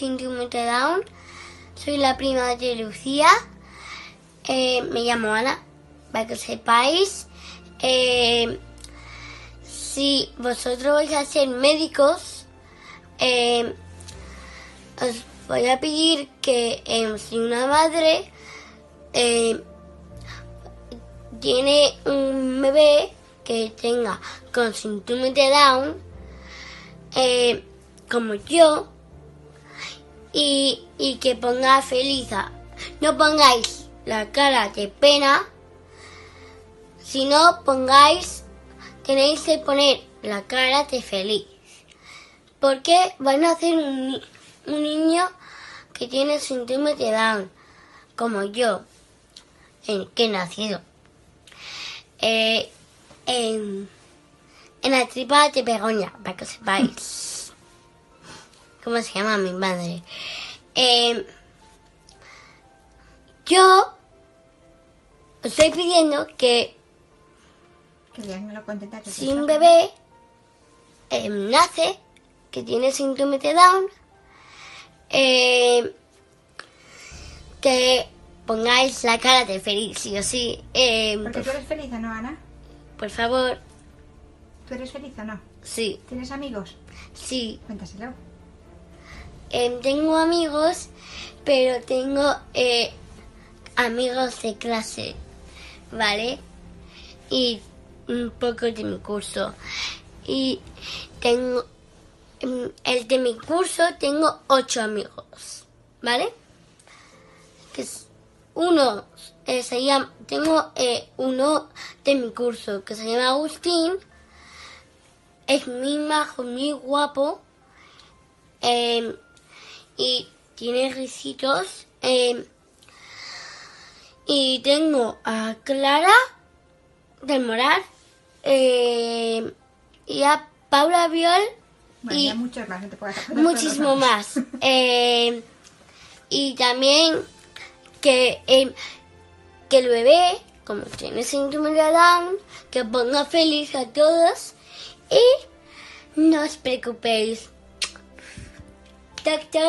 Síndrome de Down, soy la prima de Lucía, eh, me llamo Ana, para que sepáis. Eh, si vosotros vais a ser médicos, eh, os voy a pedir que eh, si una madre tiene un bebé que tenga con síndrome de Down, como yo, y, y que ponga feliz. No pongáis la cara de pena, sino pongáis, tenéis que poner la cara de feliz. Porque van a hacer un, un niño que tiene síndrome de Down, como yo, en, que he nacido. Eh, en, en la tripa de Begoña, para que sepáis. ¿Cómo se llama mi madre? Eh, yo estoy pidiendo que Que me lo contenta que si un bebé eh, nace que tiene síndrome de Down, eh, que pongáis la cara de feliz, sí o sí. Eh, Porque por, tú eres feliz, ¿o ¿no, Ana? por favor, ¿Tú eres feliz o no? sí, ¿Tienes amigos? sí. Cuéntaselo. Em, tengo amigos, pero tengo eh, amigos de clase, ¿vale? Y un poco de mi curso. Y tengo, em, el de mi curso tengo ocho amigos, ¿vale? Que es uno eh, se llama, tengo eh, uno de mi curso que se llama Agustín. Es muy majo, muy guapo. Em, y tiene risitos. eh, y tengo a Clara del Moral eh, y a Paula Viol Bueno, y muchos más, no te muchísimo más. Eh, y también que, eh, que el bebé, como tiene síndrome de Down, que ponga feliz a todos y no os preocupéis. Doctor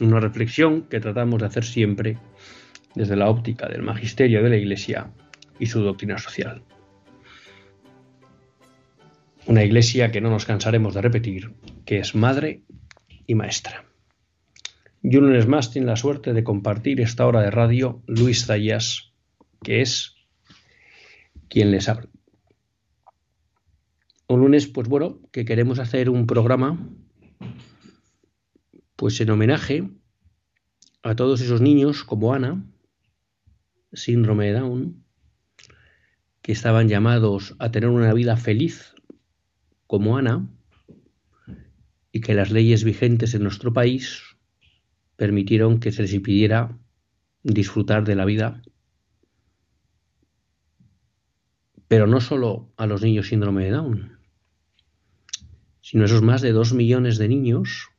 Una reflexión que tratamos de hacer siempre desde la óptica del magisterio de la Iglesia y su doctrina social. Una iglesia que no nos cansaremos de repetir, que es madre y maestra. Y un lunes más tiene la suerte de compartir esta hora de radio Luis Zayas, que es quien les habla. Un lunes, pues bueno, que queremos hacer un programa, pues en homenaje a todos esos niños como Ana, síndrome de Down, que estaban llamados a tener una vida feliz como Ana y que las leyes vigentes en nuestro país permitieron que se les impidiera disfrutar de la vida. Pero no solo a los niños síndrome de Down, sino a esos más de dos millones de niños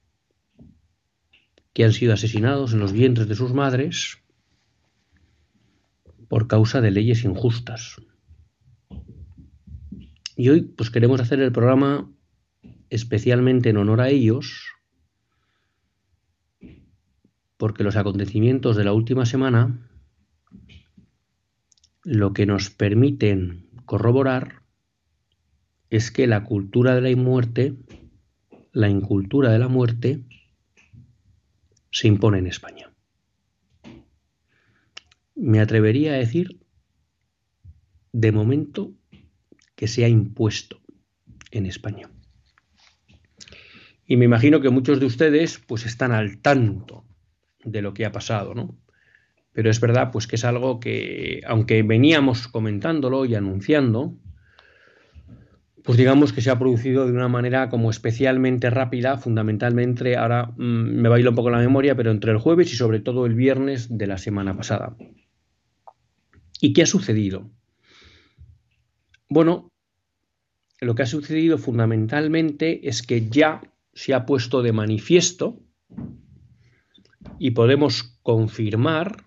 que han sido asesinados en los vientres de sus madres por causa de leyes injustas. Y hoy pues queremos hacer el programa especialmente en honor a ellos, porque los acontecimientos de la última semana lo que nos permiten corroborar es que la cultura de la muerte, la incultura de la muerte, se impone en España. Me atrevería a decir, de momento, que se ha impuesto en España. Y me imagino que muchos de ustedes pues están al tanto de lo que ha pasado, ¿no? Pero es verdad pues que es algo que aunque veníamos comentándolo y anunciando, pues digamos que se ha producido de una manera como especialmente rápida, fundamentalmente, ahora mm, me baila un poco la memoria, pero entre el jueves y sobre todo el viernes de la semana pasada. ¿Y qué ha sucedido? Bueno, lo que ha sucedido fundamentalmente es que ya se ha puesto de manifiesto y podemos confirmar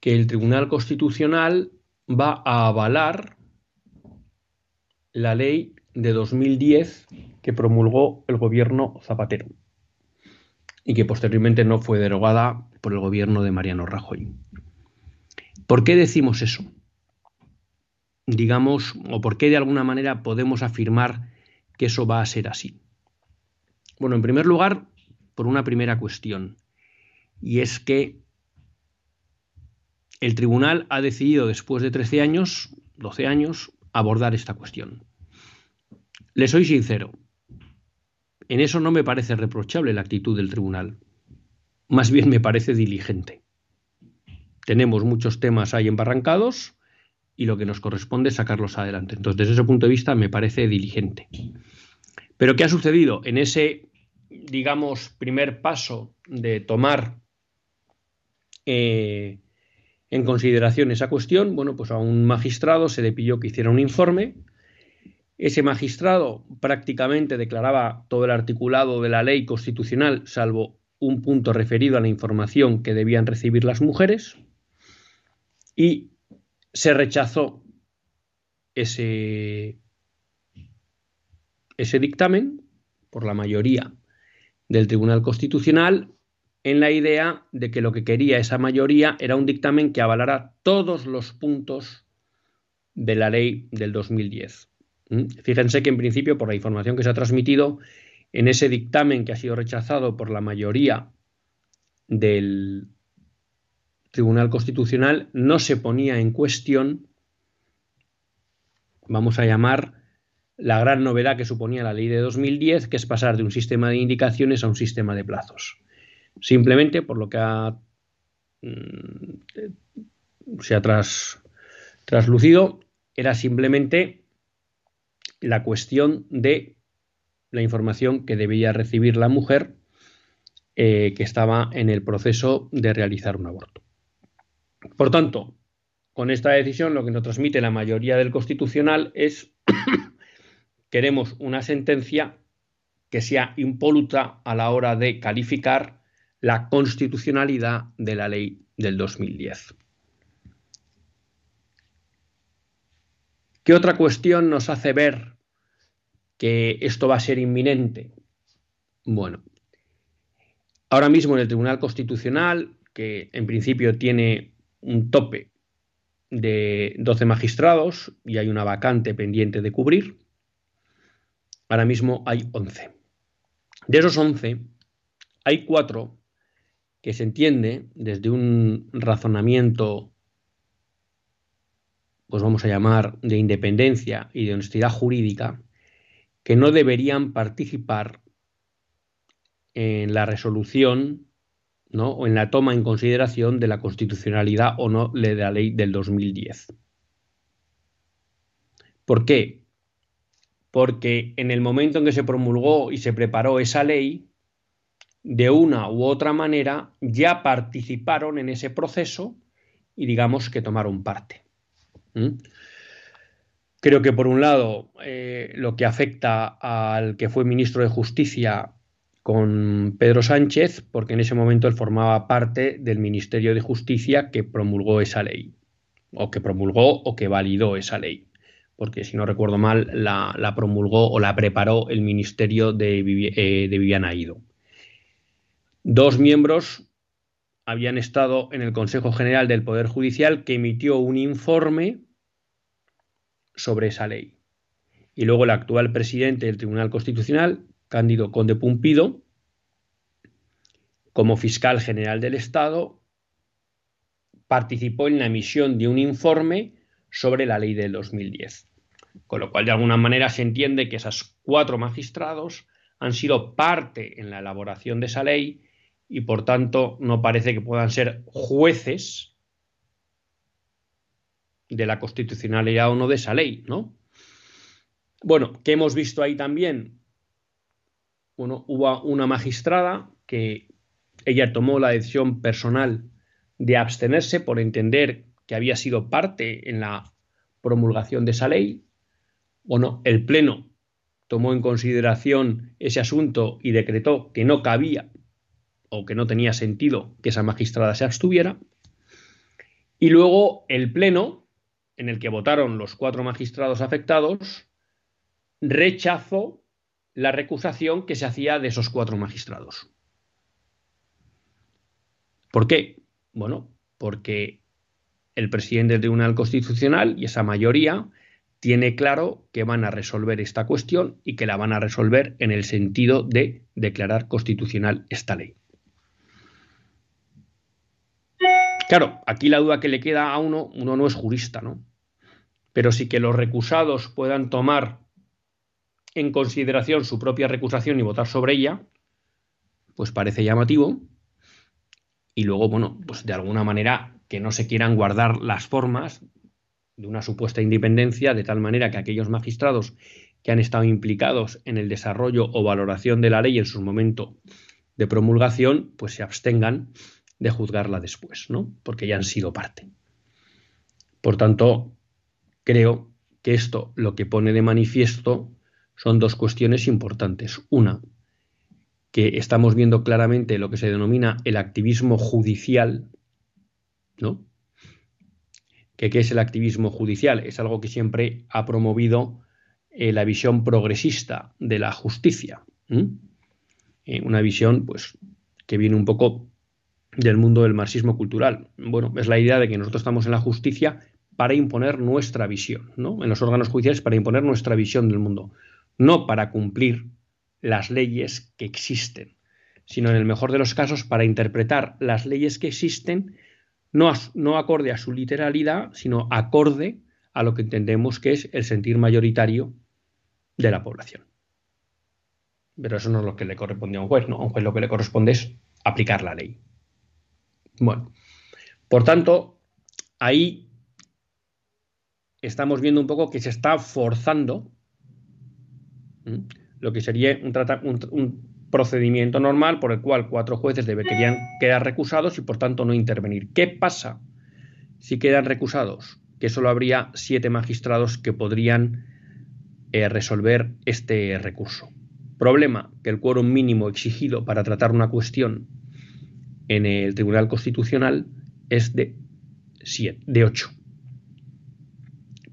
que el Tribunal Constitucional va a avalar la ley de 2010 que promulgó el gobierno Zapatero y que posteriormente no fue derogada por el gobierno de Mariano Rajoy. ¿Por qué decimos eso? digamos, o por qué de alguna manera podemos afirmar que eso va a ser así? Bueno, en primer lugar, por una primera cuestión, y es que el tribunal ha decidido después de 13 años, 12 años, abordar esta cuestión. Le soy sincero, en eso no me parece reprochable la actitud del tribunal, más bien me parece diligente. Tenemos muchos temas ahí embarrancados, y lo que nos corresponde es sacarlos adelante. Entonces, desde ese punto de vista, me parece diligente. Pero, ¿qué ha sucedido? En ese, digamos, primer paso de tomar eh, en consideración esa cuestión, bueno, pues a un magistrado se le pidió que hiciera un informe. Ese magistrado prácticamente declaraba todo el articulado de la ley constitucional, salvo un punto referido a la información que debían recibir las mujeres. Y se rechazó ese, dictamen por la mayoría del Tribunal Constitucional en la idea de que lo que quería esa mayoría era un dictamen que avalara todos los puntos de la ley del 2010. ¿Mm? Fíjense que en principio, por la información que se ha transmitido, en ese dictamen que ha sido rechazado por la mayoría del, Tribunal Constitucional no se ponía en cuestión, vamos a llamar, la gran novedad que suponía la ley de 2010, que es pasar de un sistema de indicaciones a un sistema de plazos. Simplemente por lo que mm, se ha traslucido, era simplemente la cuestión de la información que debía recibir la mujer eh, que estaba en el proceso de realizar un aborto. Por tanto, con esta decisión lo que nos transmite la mayoría del Constitucional es queremos una sentencia que sea impoluta a la hora de calificar la constitucionalidad de la ley del 2010. ¿Qué otra cuestión nos hace ver que esto va a ser inminente? Bueno, ahora mismo en el Tribunal Constitucional, que en principio tiene un tope de 12 magistrados y hay una vacante pendiente de cubrir, ahora mismo hay 11. De esos 11, hay cuatro que se entiende desde un razonamiento, pues vamos a llamar, de independencia y de honestidad jurídica, que no deberían participar en la resolución ¿no? o en la toma en consideración de la constitucionalidad o no de la ley del 2010. ¿Por qué? porque en el momento en que se promulgó y se preparó esa ley, de una u otra manera ya participaron en ese proceso y digamos que tomaron parte. Creo que por un lado eh, lo que afecta al que fue ministro de Justicia con Pedro Sánchez, porque en ese momento él formaba parte del Ministerio de Justicia que promulgó esa ley, o que promulgó o que validó esa ley porque si no recuerdo mal, la, promulgó o la preparó el ministerio de, eh, de Viviana Ido. Dos miembros habían estado en el Consejo General del Poder Judicial que emitió un informe sobre esa ley. Y luego el actual presidente del Tribunal Constitucional, Cándido Conde Pumpido, como fiscal general del Estado, participó en la emisión de un informe sobre la ley del 2010. Con lo cual, de alguna manera, se entiende que esos cuatro magistrados han sido parte en la elaboración de esa ley y, por tanto, no parece que puedan ser jueces de la constitucionalidad o no de esa ley, ¿no? Bueno, ¿qué hemos visto ahí también? Bueno, hubo una magistrada que ella tomó la decisión personal de abstenerse por entender que había sido parte en la promulgación de esa ley. Bueno, el Pleno tomó en consideración ese asunto y decretó que no cabía o que no tenía sentido que esa magistrada se abstuviera. Y luego el Pleno, en el que votaron los cuatro magistrados afectados, rechazó la recusación que se hacía de esos cuatro magistrados. ¿Por qué? Bueno, porque el presidente del Tribunal Constitucional y esa mayoría tiene claro que van a resolver esta cuestión y que la van a resolver en el sentido de declarar constitucional esta ley. Claro, aquí la duda que le queda a uno, uno no es jurista, ¿no? Pero sí que los recusados puedan tomar en consideración su propia recusación y votar sobre ella, pues parece llamativo. Y luego, bueno, pues de alguna manera que no se quieran guardar las formas de una supuesta independencia, de tal manera que aquellos magistrados que han estado implicados en el desarrollo o valoración de la ley en su momento de promulgación, pues se abstengan de juzgarla después, ¿no? Porque ya han sido parte. Por tanto, creo que esto lo que pone de manifiesto son dos cuestiones importantes. Una, que estamos viendo claramente lo que se denomina el activismo judicial, ¿no? ¿Qué es el activismo judicial? Es algo que siempre ha promovido eh, la visión progresista de la justicia. Eh, una visión, pues, que viene un poco del mundo del marxismo cultural. Bueno, es la idea de que nosotros estamos en la justicia para imponer nuestra visión, ¿no? En los órganos judiciales para imponer nuestra visión del mundo, no para cumplir las leyes que existen, sino en el mejor de los casos para interpretar las leyes que existen no, acorde a su literalidad, sino acorde a lo que entendemos que es el sentir mayoritario de la población. Pero eso no es lo que le corresponde a un juez, ¿no? A un juez lo que le corresponde es aplicar la ley. Bueno, por tanto, ahí estamos viendo un poco que se está forzando lo que sería un, procedimiento normal por el cual cuatro jueces deberían quedar recusados y por tanto no intervenir. ¿Qué pasa si quedan recusados, que solo habría siete magistrados que podrían eh, resolver este recurso. Problema que el quórum mínimo exigido para tratar una cuestión en el Tribunal Constitucional es de, de 8.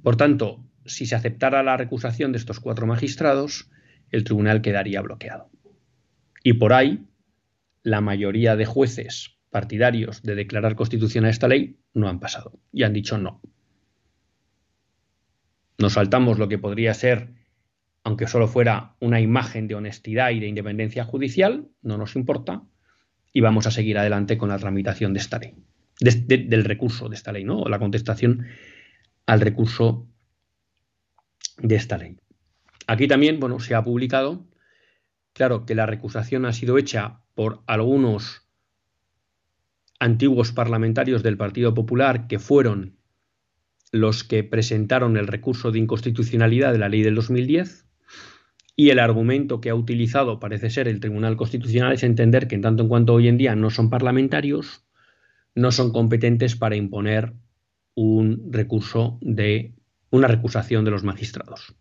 Por tanto, si se aceptara la recusación de estos cuatro magistrados, el tribunal quedaría bloqueado. Y por ahí, la mayoría de jueces partidarios de declarar constitucional esta ley no han pasado y han dicho no. Nos saltamos lo que podría ser, aunque solo fuera una imagen de honestidad y de independencia judicial, no nos importa, y vamos a seguir adelante con la tramitación de esta ley, del recurso de esta ley, ¿no? La contestación al recurso de esta ley. Aquí también, bueno, se ha publicado, claro, que la recusación ha sido hecha por algunos antiguos parlamentarios del Partido Popular que fueron los que presentaron el recurso de inconstitucionalidad de la ley del 2010 y el argumento que ha utilizado parece ser el Tribunal Constitucional es entender que en tanto en cuanto hoy en día no son parlamentarios, no son competentes para imponer un recurso de una recusación de los magistrados.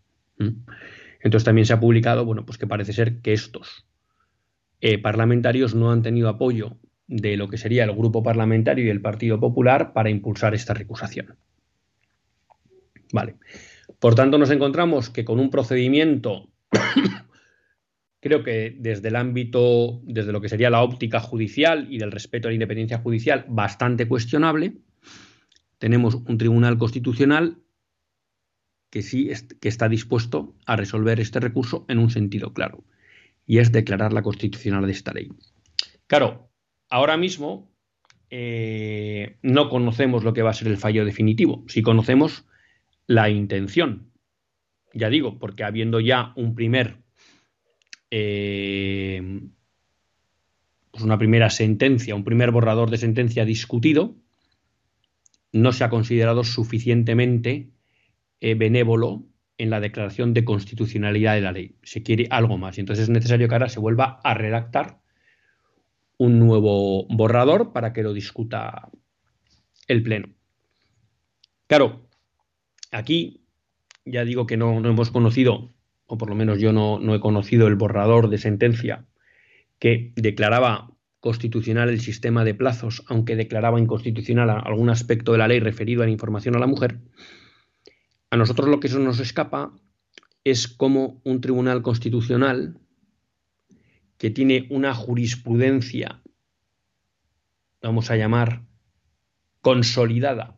Entonces también se ha publicado, bueno, pues que parece ser que estos eh, parlamentarios no han tenido apoyo de lo que sería el grupo parlamentario y el Partido Popular para impulsar esta recusación. Vale. Por tanto, nos encontramos que con un procedimiento, creo que desde el ámbito, desde lo que sería la óptica judicial y del respeto a la independencia judicial, bastante cuestionable, tenemos un tribunal constitucional que sí que está dispuesto a resolver este recurso en un sentido claro, y es declarar la constitucional de esta ley. Claro, ahora mismo eh, no conocemos lo que va a ser el fallo definitivo, si conocemos la intención. Ya digo, porque habiendo ya un primer, eh, pues una primera sentencia, un primer borrador de sentencia discutido, no se ha considerado suficientemente eh, benévolo en la declaración de constitucionalidad de la ley. Se quiere algo más y entonces es necesario que ahora se vuelva a redactar un nuevo borrador para que lo discuta el Pleno. Claro, aquí ya digo que no, hemos conocido, o por lo menos yo no, no he conocido el borrador de sentencia que declaraba constitucional el sistema de plazos, aunque declaraba inconstitucional algún aspecto de la ley referido a la información a la mujer, a nosotros lo que eso nos escapa es cómo un tribunal constitucional que tiene una jurisprudencia, vamos a llamar, consolidada,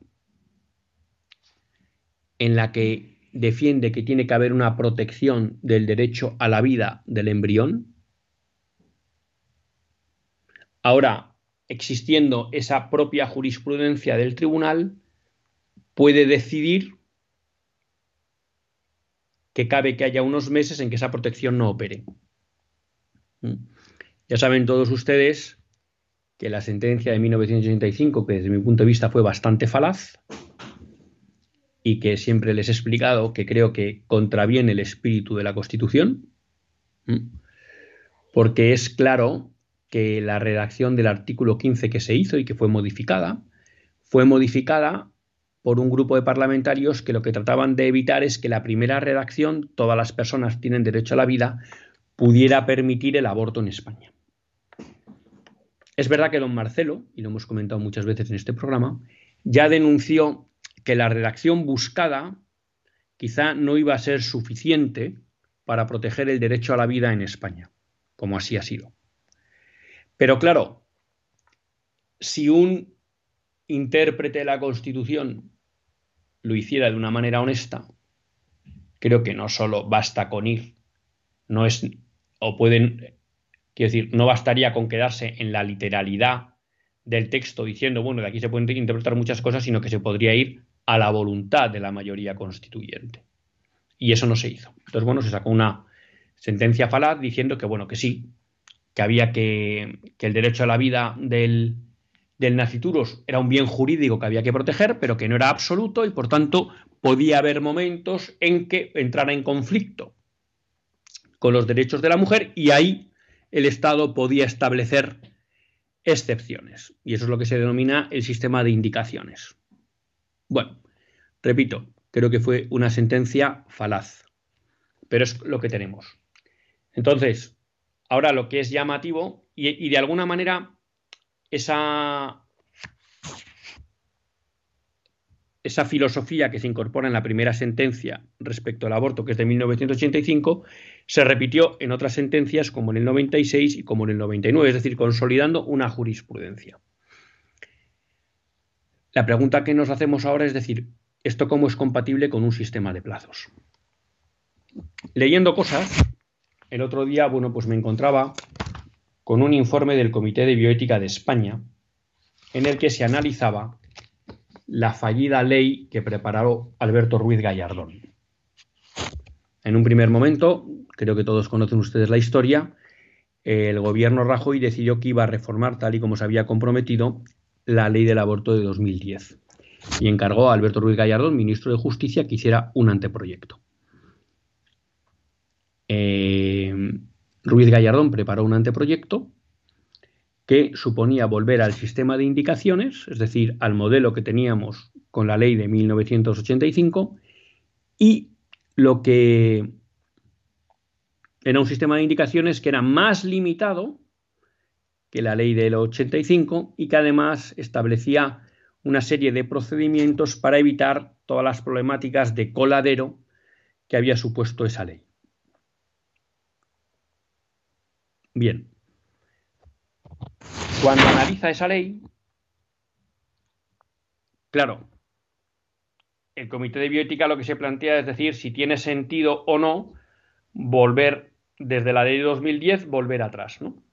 en la que defiende que tiene que haber una protección del derecho a la vida del embrión. Ahora, existiendo esa propia jurisprudencia del tribunal, puede decidir que cabe que haya unos meses en que esa protección no opere. Mm. Ya saben todos ustedes que la sentencia de 1985, que desde mi punto de vista fue bastante falaz, y que siempre les he explicado que creo que contraviene el espíritu de la Constitución, porque es claro que la redacción del artículo 15 que se hizo y que fue modificada, fue modificada por un grupo de parlamentarios que lo que trataban de evitar es que la primera redacción, todas las personas tienen derecho a la vida, pudiera permitir el aborto en España. Es verdad que don Marcelo, y lo hemos comentado muchas veces en este programa, ya denunció que la redacción buscada quizá no iba a ser suficiente para proteger el derecho a la vida en España, como así ha sido. Pero claro, si un intérprete de la Constitución lo hiciera de una manera honesta, creo que no solo basta con ir, no es o pueden, quiero decir, no bastaría con quedarse en la literalidad del texto diciendo, bueno, de aquí se pueden interpretar muchas cosas, sino que se podría ir a la voluntad de la mayoría constituyente. Y eso no se hizo. Entonces, bueno, se sacó una sentencia falaz diciendo que, bueno, que sí, que había que, que el derecho a la vida del, del nacituros era un bien jurídico que había que proteger, pero que no era absoluto y, por tanto, podía haber momentos en que entrara en conflicto con los derechos de la mujer y ahí el Estado podía establecer excepciones. Y eso es lo que se denomina el sistema de indicaciones. Bueno, repito, creo que fue una sentencia falaz, pero es lo que tenemos. Entonces, ahora lo que es llamativo y, de alguna manera esa, esa filosofía que se incorpora en la primera sentencia respecto al aborto, que es de 1985, se repitió en otras sentencias como en el 96 y como en el 99, es decir, consolidando una jurisprudencia. La pregunta que nos hacemos ahora es decir, ¿esto cómo es compatible con un sistema de plazos? Leyendo cosas, el otro día, bueno, pues me encontraba con un informe del Comité de Bioética de España en el que se analizaba la fallida ley que preparó Alberto Ruiz Gallardón. En un primer momento, creo que todos conocen ustedes la historia, el gobierno Rajoy decidió que iba a reformar, tal y como se había comprometido, la ley del aborto de 2010 y encargó a Alberto Ruiz Gallardón, ministro de Justicia, que hiciera un anteproyecto. Eh, Ruiz Gallardón preparó un anteproyecto que suponía volver al sistema de indicaciones, es decir, al modelo que teníamos con la ley de 1985, y lo que era un sistema de indicaciones que era más limitado que la ley del 85 y que además establecía una serie de procedimientos para evitar todas las problemáticas de coladero que había supuesto esa ley. Bien, cuando analiza esa ley, claro, el comité de bioética lo que se plantea es decir si tiene sentido o no volver desde la ley de 2010, volver atrás, ¿no?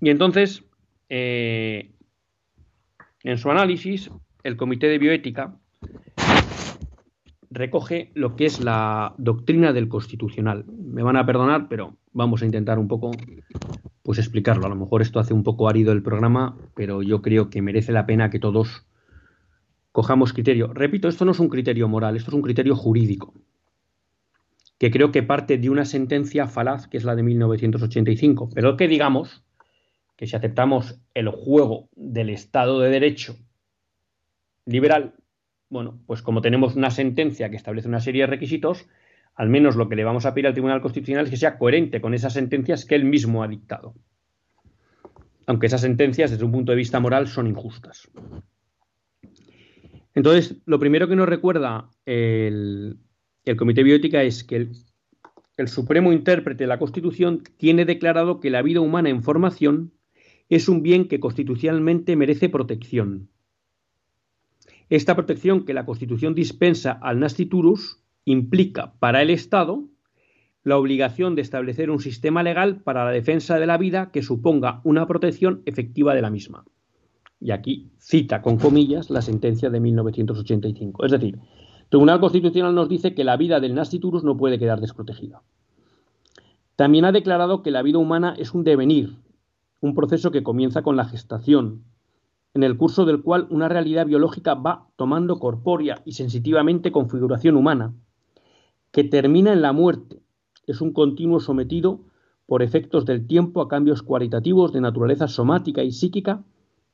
Y entonces, eh, en su análisis, el comité de bioética recoge lo que es la doctrina del constitucional. Me van a perdonar, pero vamos a intentar un poco pues explicarlo. A lo mejor esto hace un poco árido el programa, pero yo creo que merece la pena que todos cojamos criterio. Repito, esto no es un criterio moral, esto es un criterio jurídico, que creo que parte de una sentencia falaz, que es la de 1985, pero que digamos que si aceptamos el juego del Estado de Derecho liberal, bueno, pues como tenemos una sentencia que establece una serie de requisitos, al menos lo que le vamos a pedir al Tribunal Constitucional es que sea coherente con esas sentencias que él mismo ha dictado. Aunque esas sentencias, desde un punto de vista moral, son injustas. Entonces, lo primero que nos recuerda el, Comité Biótica es que el, el Supremo Intérprete de la Constitución tiene declarado que la vida humana en formación es un bien que constitucionalmente merece protección esta protección que la Constitución dispensa al nasciturus implica para el Estado la obligación de establecer un sistema legal para la defensa de la vida que suponga una protección efectiva de la misma. Y aquí cita con comillas la sentencia de 1985. Es decir, el Tribunal Constitucional nos dice que la vida del nasciturus no puede quedar desprotegida. También ha declarado que la vida humana es un devenir, un proceso que comienza con la gestación, en el curso del cual una realidad biológica va tomando corpórea y sensitivamente configuración humana, que termina en la muerte. Es un continuo sometido por efectos del tiempo a cambios cualitativos de naturaleza somática y psíquica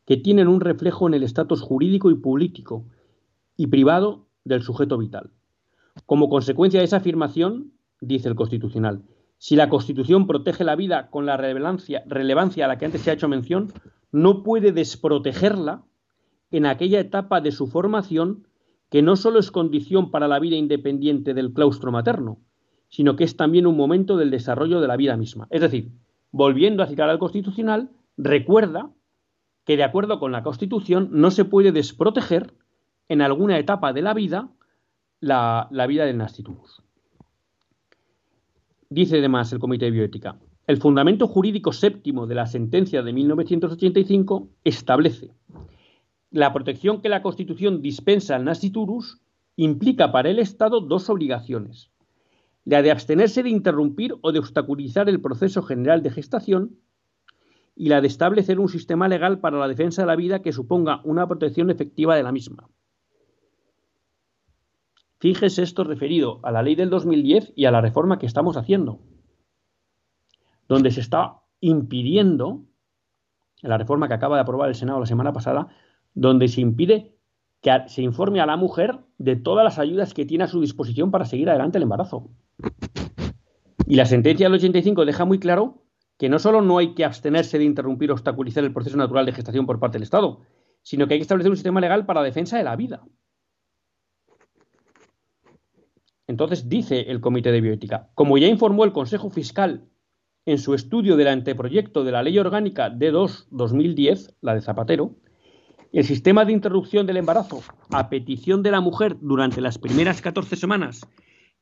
que tienen un reflejo en el estatus jurídico y político y privado del sujeto vital. Como consecuencia de esa afirmación, dice el Constitucional, si la Constitución protege la vida con la relevancia, a la que antes se ha hecho mención, no puede desprotegerla en aquella etapa de su formación que no solo es condición para la vida independiente del claustro materno, sino que es también un momento del desarrollo de la vida misma. Es decir, volviendo a citar al Constitucional, recuerda que de acuerdo con la Constitución no se puede desproteger en alguna etapa de la vida la, vida del nasciturus. Dice además el Comité de Bioética, el fundamento jurídico séptimo de la sentencia de 1985 establece la protección que la Constitución dispensa al nasciturus implica para el Estado dos obligaciones. La de abstenerse de interrumpir o de obstaculizar el proceso general de gestación y la de establecer un sistema legal para la defensa de la vida que suponga una protección efectiva de la misma. Fíjese esto referido a la ley del 2010 y a la reforma que estamos haciendo donde se está impidiendo, en la reforma que acaba de aprobar el Senado la semana pasada, donde se impide que se informe a la mujer de todas las ayudas que tiene a su disposición para seguir adelante el embarazo. Y la sentencia del 85 deja muy claro que no solo no hay que abstenerse de interrumpir o obstaculizar el proceso natural de gestación por parte del Estado, sino que hay que establecer un sistema legal para la defensa de la vida. Entonces dice el Comité de Bioética, como ya informó el Consejo Fiscal en su estudio del anteproyecto de la Ley Orgánica D2-2010, la de Zapatero, el sistema de interrupción del embarazo a petición de la mujer durante las primeras 14 semanas,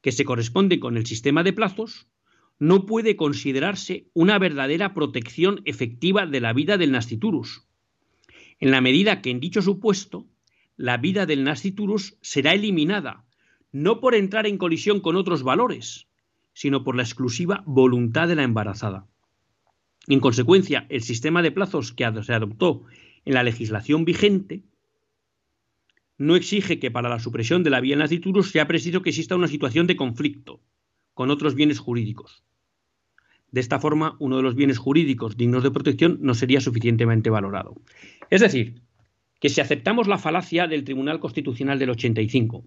que se corresponde con el sistema de plazos, no puede considerarse una verdadera protección efectiva de la vida del nasciturus, en la medida que en dicho supuesto la vida del nasciturus será eliminada, no por entrar en colisión con otros valores, sino por la exclusiva voluntad de la embarazada. En consecuencia, el sistema de plazos que se adoptó en la legislación vigente no exige que para la supresión de la vía nasciturus sea preciso que exista una situación de conflicto con otros bienes jurídicos. De esta forma, uno de los bienes jurídicos dignos de protección no sería suficientemente valorado. Es decir, que si aceptamos la falacia del Tribunal Constitucional del 85,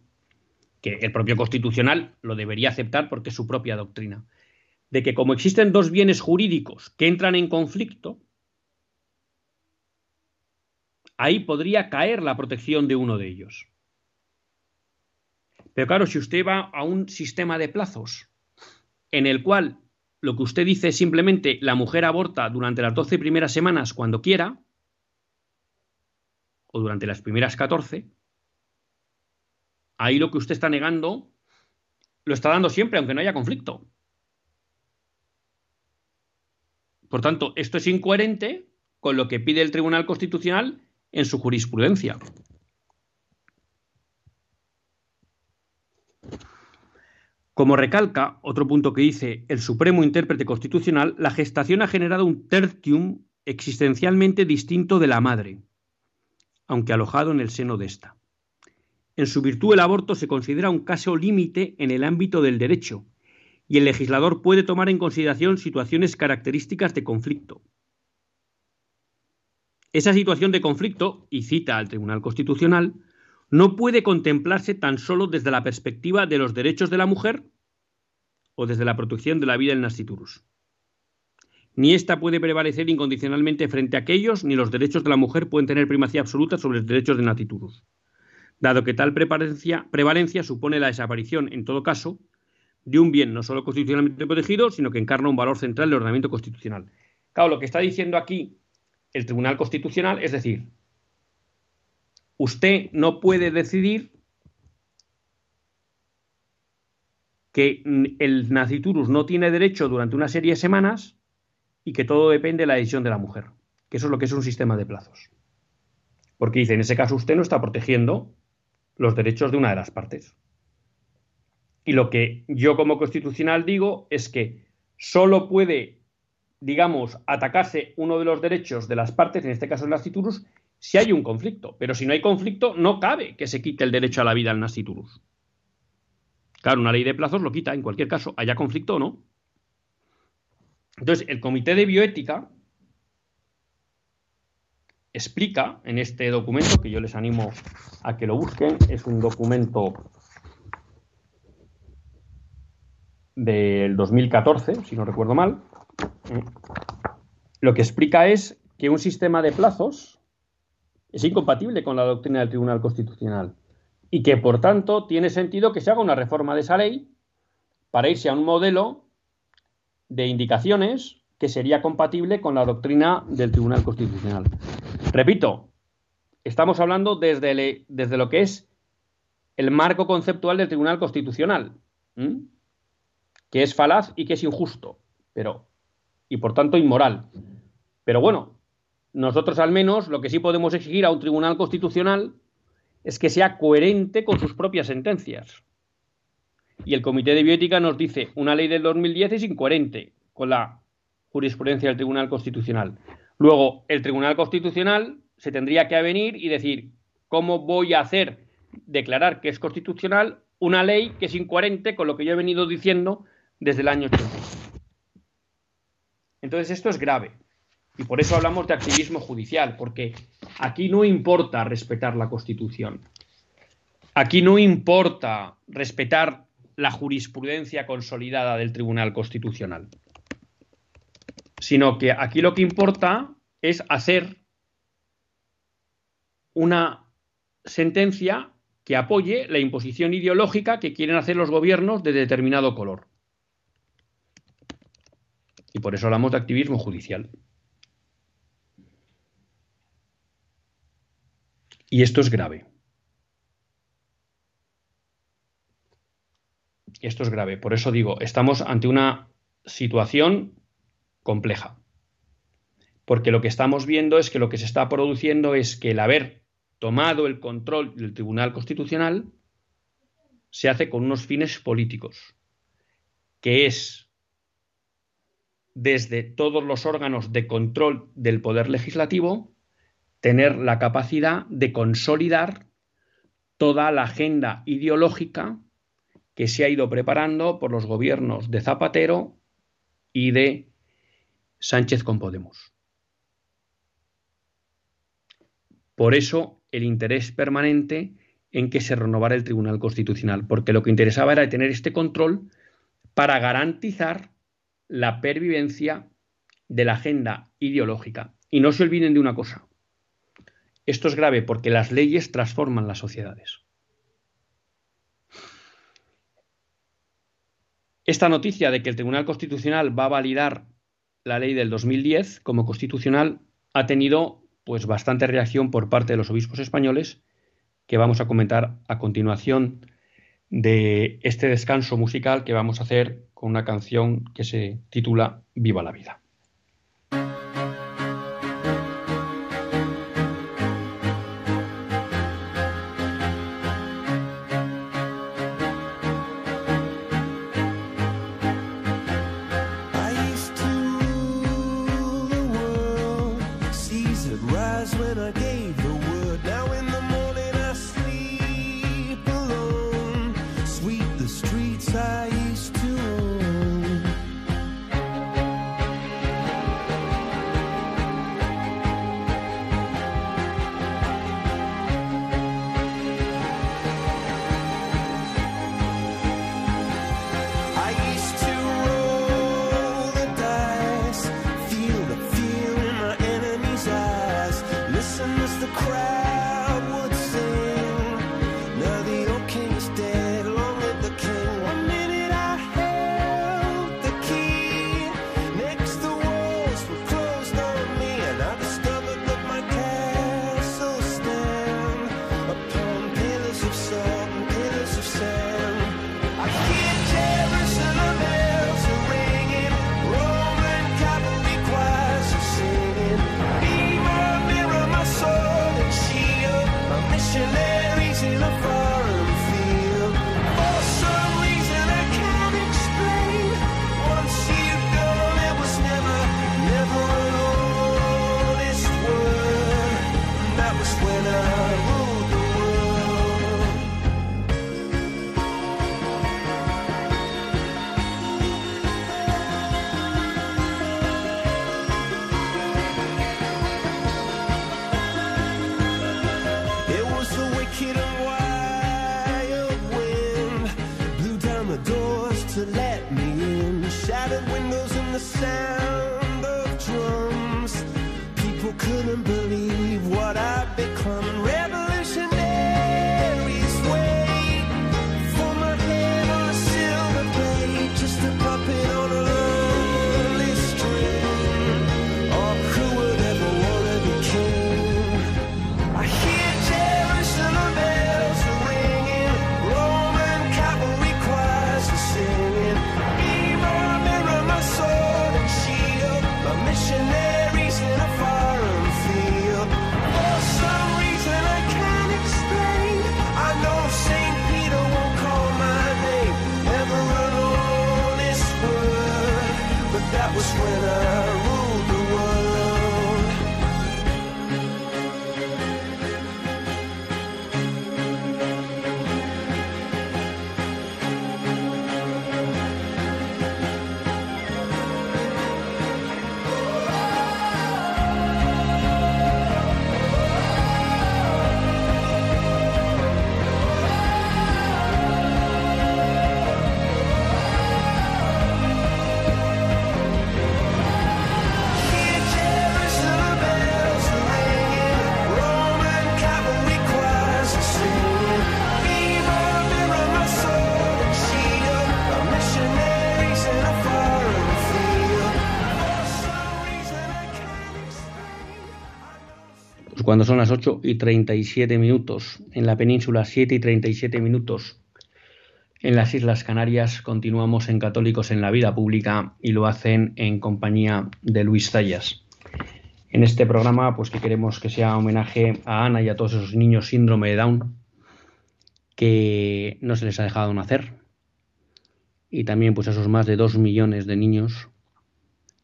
que el propio Constitucional lo debería aceptar porque es su propia doctrina, de que como existen dos bienes jurídicos que entran en conflicto, ahí podría caer la protección de uno de ellos. Pero claro, si usted va a un sistema de plazos en el cual lo que usted dice es simplemente la mujer aborta durante las 12 primeras semanas cuando quiera, o durante las primeras 14, ahí lo que usted está negando lo está dando siempre, aunque no haya conflicto. Por tanto, esto es incoherente con lo que pide el Tribunal Constitucional en su jurisprudencia. Como recalca otro punto que dice el Supremo Intérprete Constitucional, la gestación ha generado un tertium existencialmente distinto de la madre, aunque alojado en el seno de ésta. En su virtud el aborto se considera un caso límite en el ámbito del derecho, y el legislador puede tomar en consideración situaciones características de conflicto. Esa situación de conflicto, y cita al Tribunal Constitucional, no puede contemplarse tan solo desde la perspectiva de los derechos de la mujer o desde la protección de la vida en nasciturus. Ni ésta puede prevalecer incondicionalmente frente a aquellos, ni los derechos de la mujer pueden tener primacía absoluta sobre los derechos de nasciturus, dado que tal prevalencia, supone la desaparición, en todo caso, de un bien no solo constitucionalmente protegido, sino que encarna un valor central del ordenamiento constitucional. Claro, lo que está diciendo aquí el Tribunal Constitucional es decir, usted no puede decidir que el naciturus no tiene derecho durante una serie de semanas y que todo depende de la decisión de la mujer, que eso es lo que es un sistema de plazos. Porque dice, en ese caso usted no está protegiendo los derechos de una de las partes. Y lo que yo como constitucional digo es que solo puede, digamos, atacarse uno de los derechos de las partes, en este caso el naciturus, si hay un conflicto. Pero si no hay conflicto, no cabe que se quite el derecho a la vida al nasciturus. Claro, una ley de plazos lo quita en cualquier caso, haya conflicto o no. Entonces, el Comité de Bioética explica en este documento, que yo les animo a que lo busquen, es un documento del 2014, si no recuerdo mal, lo que explica es que un sistema de plazos es incompatible con la doctrina del Tribunal Constitucional y que, por tanto, tiene sentido que se haga una reforma de esa ley para irse a un modelo de indicaciones que sería compatible con la doctrina del Tribunal Constitucional. Repito, estamos hablando desde, desde lo que es el marco conceptual del Tribunal Constitucional, que es falaz y que es injusto, pero y por tanto inmoral. Pero bueno, nosotros al menos lo que sí podemos exigir a un tribunal constitucional es que sea coherente con sus propias sentencias. Y el Comité de Bioética nos dice, una ley del 2010 es incoherente con la jurisprudencia del Tribunal Constitucional. Luego, el Tribunal Constitucional se tendría que avenir y decir, ¿cómo voy a hacer declarar que es constitucional una ley que es incoherente con lo que yo he venido diciendo desde el año 80? Entonces, esto es grave. Y por eso hablamos de activismo judicial, porque aquí no importa respetar la Constitución. Aquí no importa respetar la jurisprudencia consolidada del Tribunal Constitucional, sino que aquí lo que importa es hacer una sentencia que apoye la imposición ideológica que quieren hacer los gobiernos de determinado color. Y por eso hablamos de activismo judicial. Y esto es grave. Esto es grave. Por eso digo, estamos ante una situación compleja. Porque lo que estamos viendo es que lo que se está produciendo es que el haber tomado el control del Tribunal Constitucional se hace con unos fines políticos, que es desde todos los órganos de control del poder legislativo tener la capacidad de consolidar toda la agenda ideológica que se ha ido preparando por los gobiernos de Zapatero y de Sánchez con Podemos. Por eso el interés permanente en que se renovara el Tribunal Constitucional, porque lo que interesaba era tener este control para garantizar la pervivencia de la agenda ideológica. Y no se olviden de una cosa, esto es grave porque las leyes transforman las sociedades. Esta noticia de que el Tribunal Constitucional va a validar la ley del 2010 como constitucional ha tenido pues bastante reacción por parte de los obispos españoles que vamos a comentar a continuación de este descanso musical que vamos a hacer con una canción que se titula Viva la vida. Cuando son las 8 y 37 minutos. En la península 7 y 37 minutos. En las Islas Canarias continuamos en Católicos en la Vida Pública y lo hacen en compañía de Luis Zayas. En este programa, pues que queremos que sea homenaje a Ana y a todos esos niños síndrome de Down que no se les ha dejado nacer. Y también pues a esos más de dos millones de niños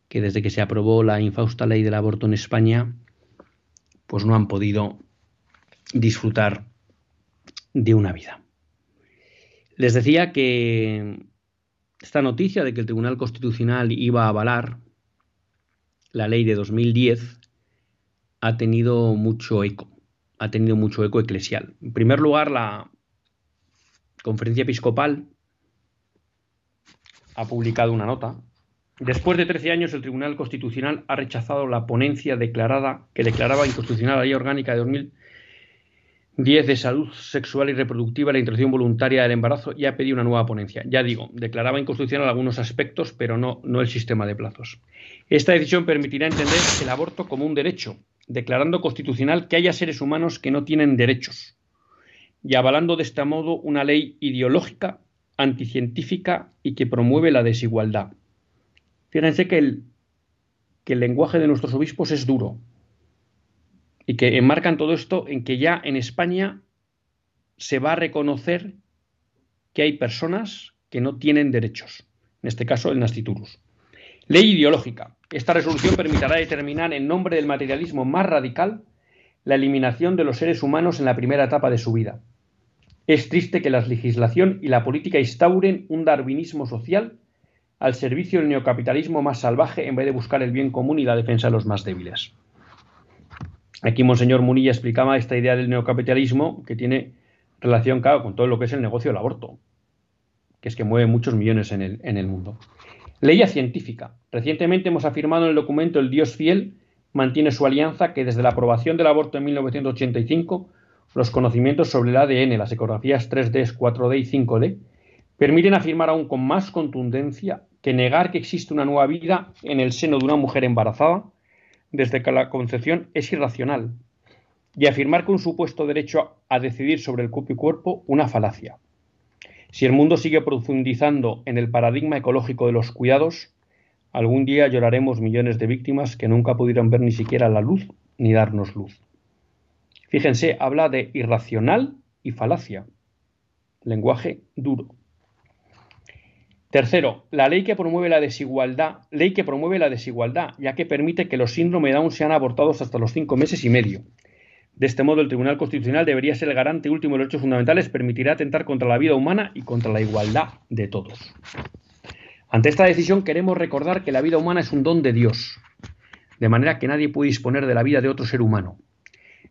que desde que se aprobó la infausta ley del aborto en España, pues no han podido disfrutar de una vida. Les decía que esta noticia de que el Tribunal Constitucional iba a avalar la ley de 2010 ha tenido mucho eco, ha tenido mucho eco eclesial. En primer lugar, la conferencia episcopal ha publicado una nota. Después de 13 años, el Tribunal Constitucional ha rechazado la ponencia declarada que declaraba inconstitucional la ley orgánica de 2010 10 de salud sexual y reproductiva, la interrupción voluntaria del embarazo y ha pedido una nueva ponencia. Ya digo, declaraba inconstitucional algunos aspectos, pero no, no el sistema de plazos. Esta decisión permitirá entender el aborto como un derecho, declarando constitucional que haya seres humanos que no tienen derechos y avalando de este modo una ley ideológica, anticientífica y que promueve la desigualdad. Fíjense que el, lenguaje de nuestros obispos es duro, y que enmarcan todo esto en que ya en España se va a reconocer que hay personas que no tienen derechos, en este caso el nasciturus. Ley ideológica. Esta resolución permitirá determinar en nombre del materialismo más radical la eliminación de los seres humanos en la primera etapa de su vida. Es triste que la legislación y la política instauren un darwinismo social al servicio del neocapitalismo más salvaje en vez de buscar el bien común y la defensa de los más débiles. Aquí Monseñor Munilla explicaba esta idea del neocapitalismo que tiene relación, claro, con todo lo que es el negocio del aborto, que es que mueve muchos millones en el, en el mundo. Ley científica. Recientemente hemos afirmado en el documento El Dios fiel mantiene su alianza que desde la aprobación del aborto en 1985 los conocimientos sobre el ADN, las ecografías 3D, 4D y 5D permiten afirmar aún con más contundencia que negar que existe una nueva vida en el seno de una mujer embarazada desde que la concepción es irracional y afirmar que un supuesto derecho a decidir sobre el cuerpo y cuerpo una falacia. Si el mundo sigue profundizando en el paradigma ecológico de los cuidados, algún día lloraremos millones de víctimas que nunca pudieron ver ni siquiera la luz ni darnos luz. Fíjense, habla de irracional y falacia. Lenguaje duro. Tercero, la ley que promueve la desigualdad, ley que promueve la desigualdad, ya que permite que los síndromes de Down sean abortados hasta los cinco meses y medio. De este modo, el Tribunal Constitucional debería ser el garante último de los derechos fundamentales, permitirá atentar contra la vida humana y contra la igualdad de todos. Ante esta decisión queremos recordar que la vida humana es un don de Dios, de manera que nadie puede disponer de la vida de otro ser humano.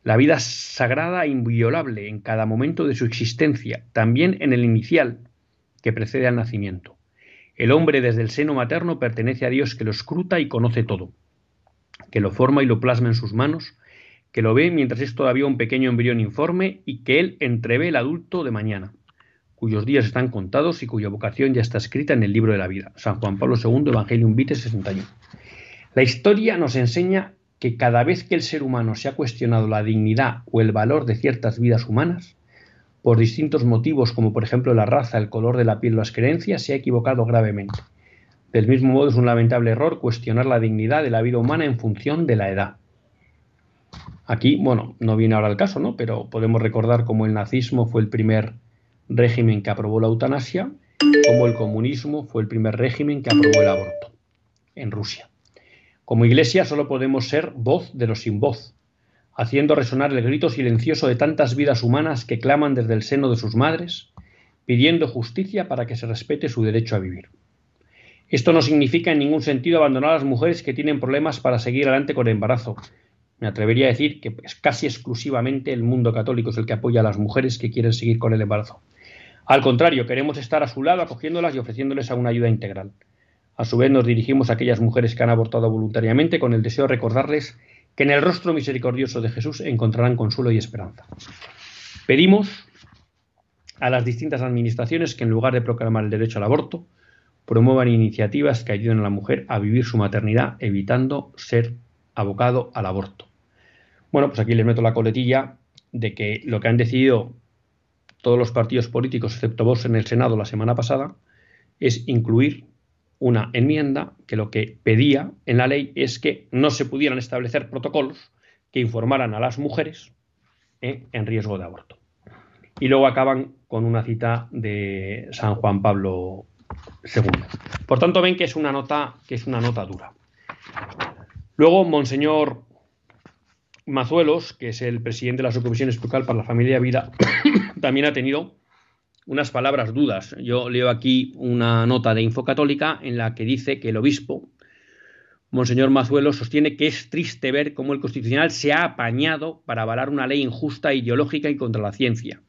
La vida sagrada e inviolable en cada momento de su existencia, también en el inicial, que precede al nacimiento. El hombre desde el seno materno pertenece a Dios que lo escruta y conoce todo, que lo forma y lo plasma en sus manos, que lo ve mientras es todavía un pequeño embrión informe y que él entrevé el adulto de mañana, cuyos días están contados y cuya vocación ya está escrita en el libro de la vida. San Juan Pablo II, Evangelium Vitae 61. La historia nos enseña que cada vez que el ser humano se ha cuestionado la dignidad o el valor de ciertas vidas humanas, por distintos motivos, como por ejemplo la raza, el color de la piel o las creencias, se ha equivocado gravemente. Del mismo modo es un lamentable error cuestionar la dignidad de la vida humana en función de la edad. Aquí, bueno, no viene ahora el caso, ¿no? Pero podemos recordar cómo el nazismo fue el primer régimen que aprobó la eutanasia, como el comunismo fue el primer régimen que aprobó el aborto en Rusia. Como iglesia solo podemos ser voz de los sin voz, haciendo resonar el grito silencioso de tantas vidas humanas que claman desde el seno de sus madres, pidiendo justicia para que se respete su derecho a vivir. Esto no significa en ningún sentido abandonar a las mujeres que tienen problemas para seguir adelante con el embarazo. Me atrevería a decir que casi exclusivamente el mundo católico es el que apoya a las mujeres que quieren seguir con el embarazo. Al contrario, queremos estar a su lado acogiéndolas y ofreciéndoles una ayuda integral. A su vez nos dirigimos a aquellas mujeres que han abortado voluntariamente con el deseo de recordarles que en el rostro misericordioso de Jesús encontrarán consuelo y esperanza. Pedimos a las distintas administraciones que en lugar de proclamar el derecho al aborto, promuevan iniciativas que ayuden a la mujer a vivir su maternidad evitando ser abocado al aborto. Bueno, pues aquí les meto la coletilla de que lo que han decidido todos los partidos políticos, excepto vos en el Senado la semana pasada, es incluir una enmienda que lo que pedía en la ley es que no se pudieran establecer protocolos que informaran a las mujeres eh, en riesgo de aborto. Y luego acaban con una cita de San Juan Pablo II. Por tanto, ven que es una nota, que es una nota dura. Luego, Monseñor Mazuelos, que es el presidente de la Subcomisión Especial para la Familia y Vida, también ha tenido unas palabras dudas. Yo leo aquí una nota de Infocatólica en la que dice que el obispo, Monseñor Mazuelo, sostiene que es triste ver cómo el Constitucional se ha apañado para avalar una ley injusta, ideológica y contra la ciencia,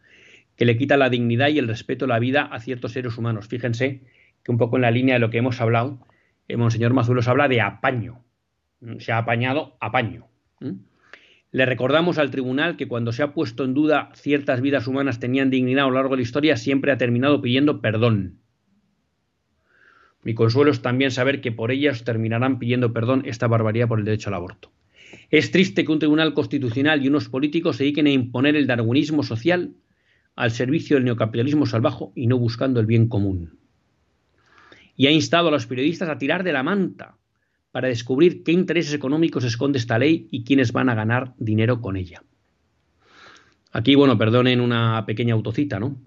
que le quita la dignidad y el respeto a la vida a ciertos seres humanos. Fíjense que un poco en la línea de lo que hemos hablado, el Monseñor Mazuelos habla de apaño. Se ha apañado apaño. Le recordamos al tribunal que cuando se ha puesto en duda ciertas vidas humanas tenían dignidad a lo largo de la historia, siempre ha terminado pidiendo perdón. Mi consuelo es también saber que por ellas terminarán pidiendo perdón esta barbaridad por el derecho al aborto. Es triste que un tribunal constitucional y unos políticos se dediquen a imponer el darwinismo social al servicio del neocapitalismo salvaje y no buscando el bien común. Y ha instado a los periodistas a tirar de la manta para descubrir qué intereses económicos esconde esta ley y quiénes van a ganar dinero con ella. Aquí, bueno, perdonen una pequeña autocita, ¿no?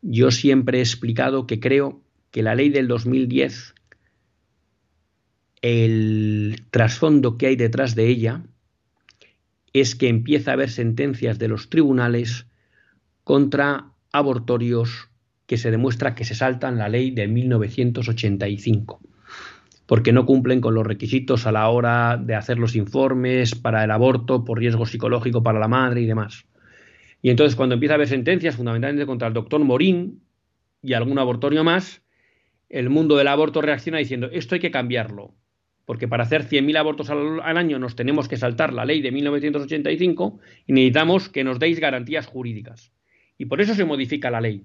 Yo siempre he explicado que creo que la ley del 2010, el trasfondo que hay detrás de ella, es que empieza a haber sentencias de los tribunales contra abortorios que se demuestra que se saltan la ley de 1985 porque no cumplen con los requisitos a la hora de hacer los informes para el aborto por riesgo psicológico para la madre y demás. Y entonces cuando empieza a haber sentencias, fundamentalmente contra el doctor Morín y algún abortorio más, el mundo del aborto reacciona diciendo, esto hay que cambiarlo, porque para hacer 100.000 abortos al, al, año nos tenemos que saltar la ley de 1985 y necesitamos que nos deis garantías jurídicas. Y por eso se modifica la ley.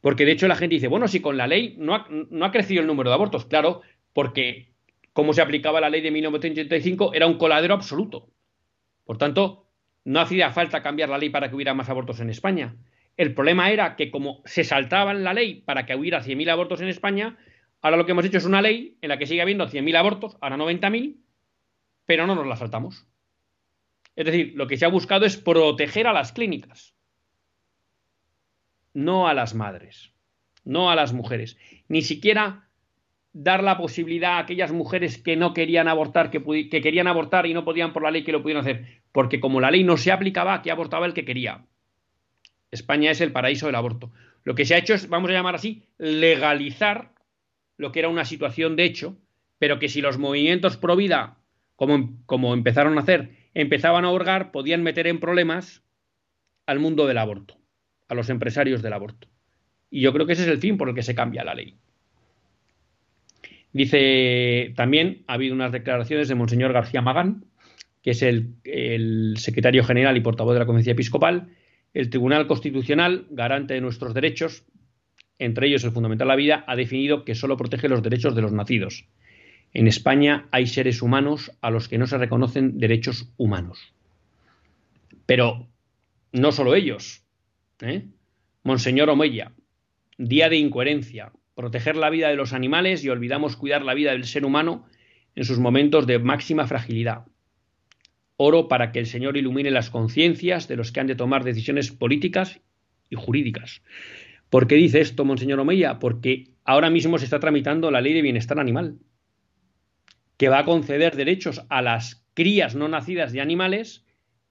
Porque de hecho la gente dice, bueno, si con la ley no ha, no ha crecido el número de abortos, claro, porque como se aplicaba la ley de 1985 era un coladero absoluto. Por tanto, no hacía falta cambiar la ley para que hubiera más abortos en España. El problema era que como se saltaban la ley para que hubiera 100.000 abortos en España, ahora lo que hemos hecho es una ley en la que sigue habiendo 100.000 abortos, ahora 90.000, pero no nos la saltamos. Es decir, lo que se ha buscado es proteger a las clínicas no a las madres, no a las mujeres, ni siquiera dar la posibilidad a aquellas mujeres que no querían abortar, que, que, querían abortar y no podían por la ley que lo pudieran hacer, porque como la ley no se aplicaba, que abortaba el que quería. España es el paraíso del aborto. Lo que se ha hecho es, vamos a llamar así, legalizar lo que era una situación de hecho, pero que si los movimientos pro vida, como, como empezaron a hacer, empezaban a hurgar, podían meter en problemas al mundo del aborto a los empresarios del aborto. Y yo creo que ese es el fin por el que se cambia la ley. Dice también, ha habido unas declaraciones de Monseñor García Magán, que es el, el secretario general y portavoz de la Conferencia Episcopal, el Tribunal Constitucional, garante de nuestros derechos, entre ellos el fundamental la vida, ha definido que solo protege los derechos de los nacidos. En España hay seres humanos a los que no se reconocen derechos humanos. Pero no solo ellos. ¿Eh? Monseñor Omeya, día de incoherencia, proteger la vida de los animales y olvidamos cuidar la vida del ser humano en sus momentos de máxima fragilidad. Oro para que el Señor ilumine las conciencias de los que han de tomar decisiones políticas y jurídicas. ¿Por qué dice esto, Monseñor Omeya? Porque ahora mismo se está tramitando la ley de bienestar animal, que va a conceder derechos a las crías no nacidas de animales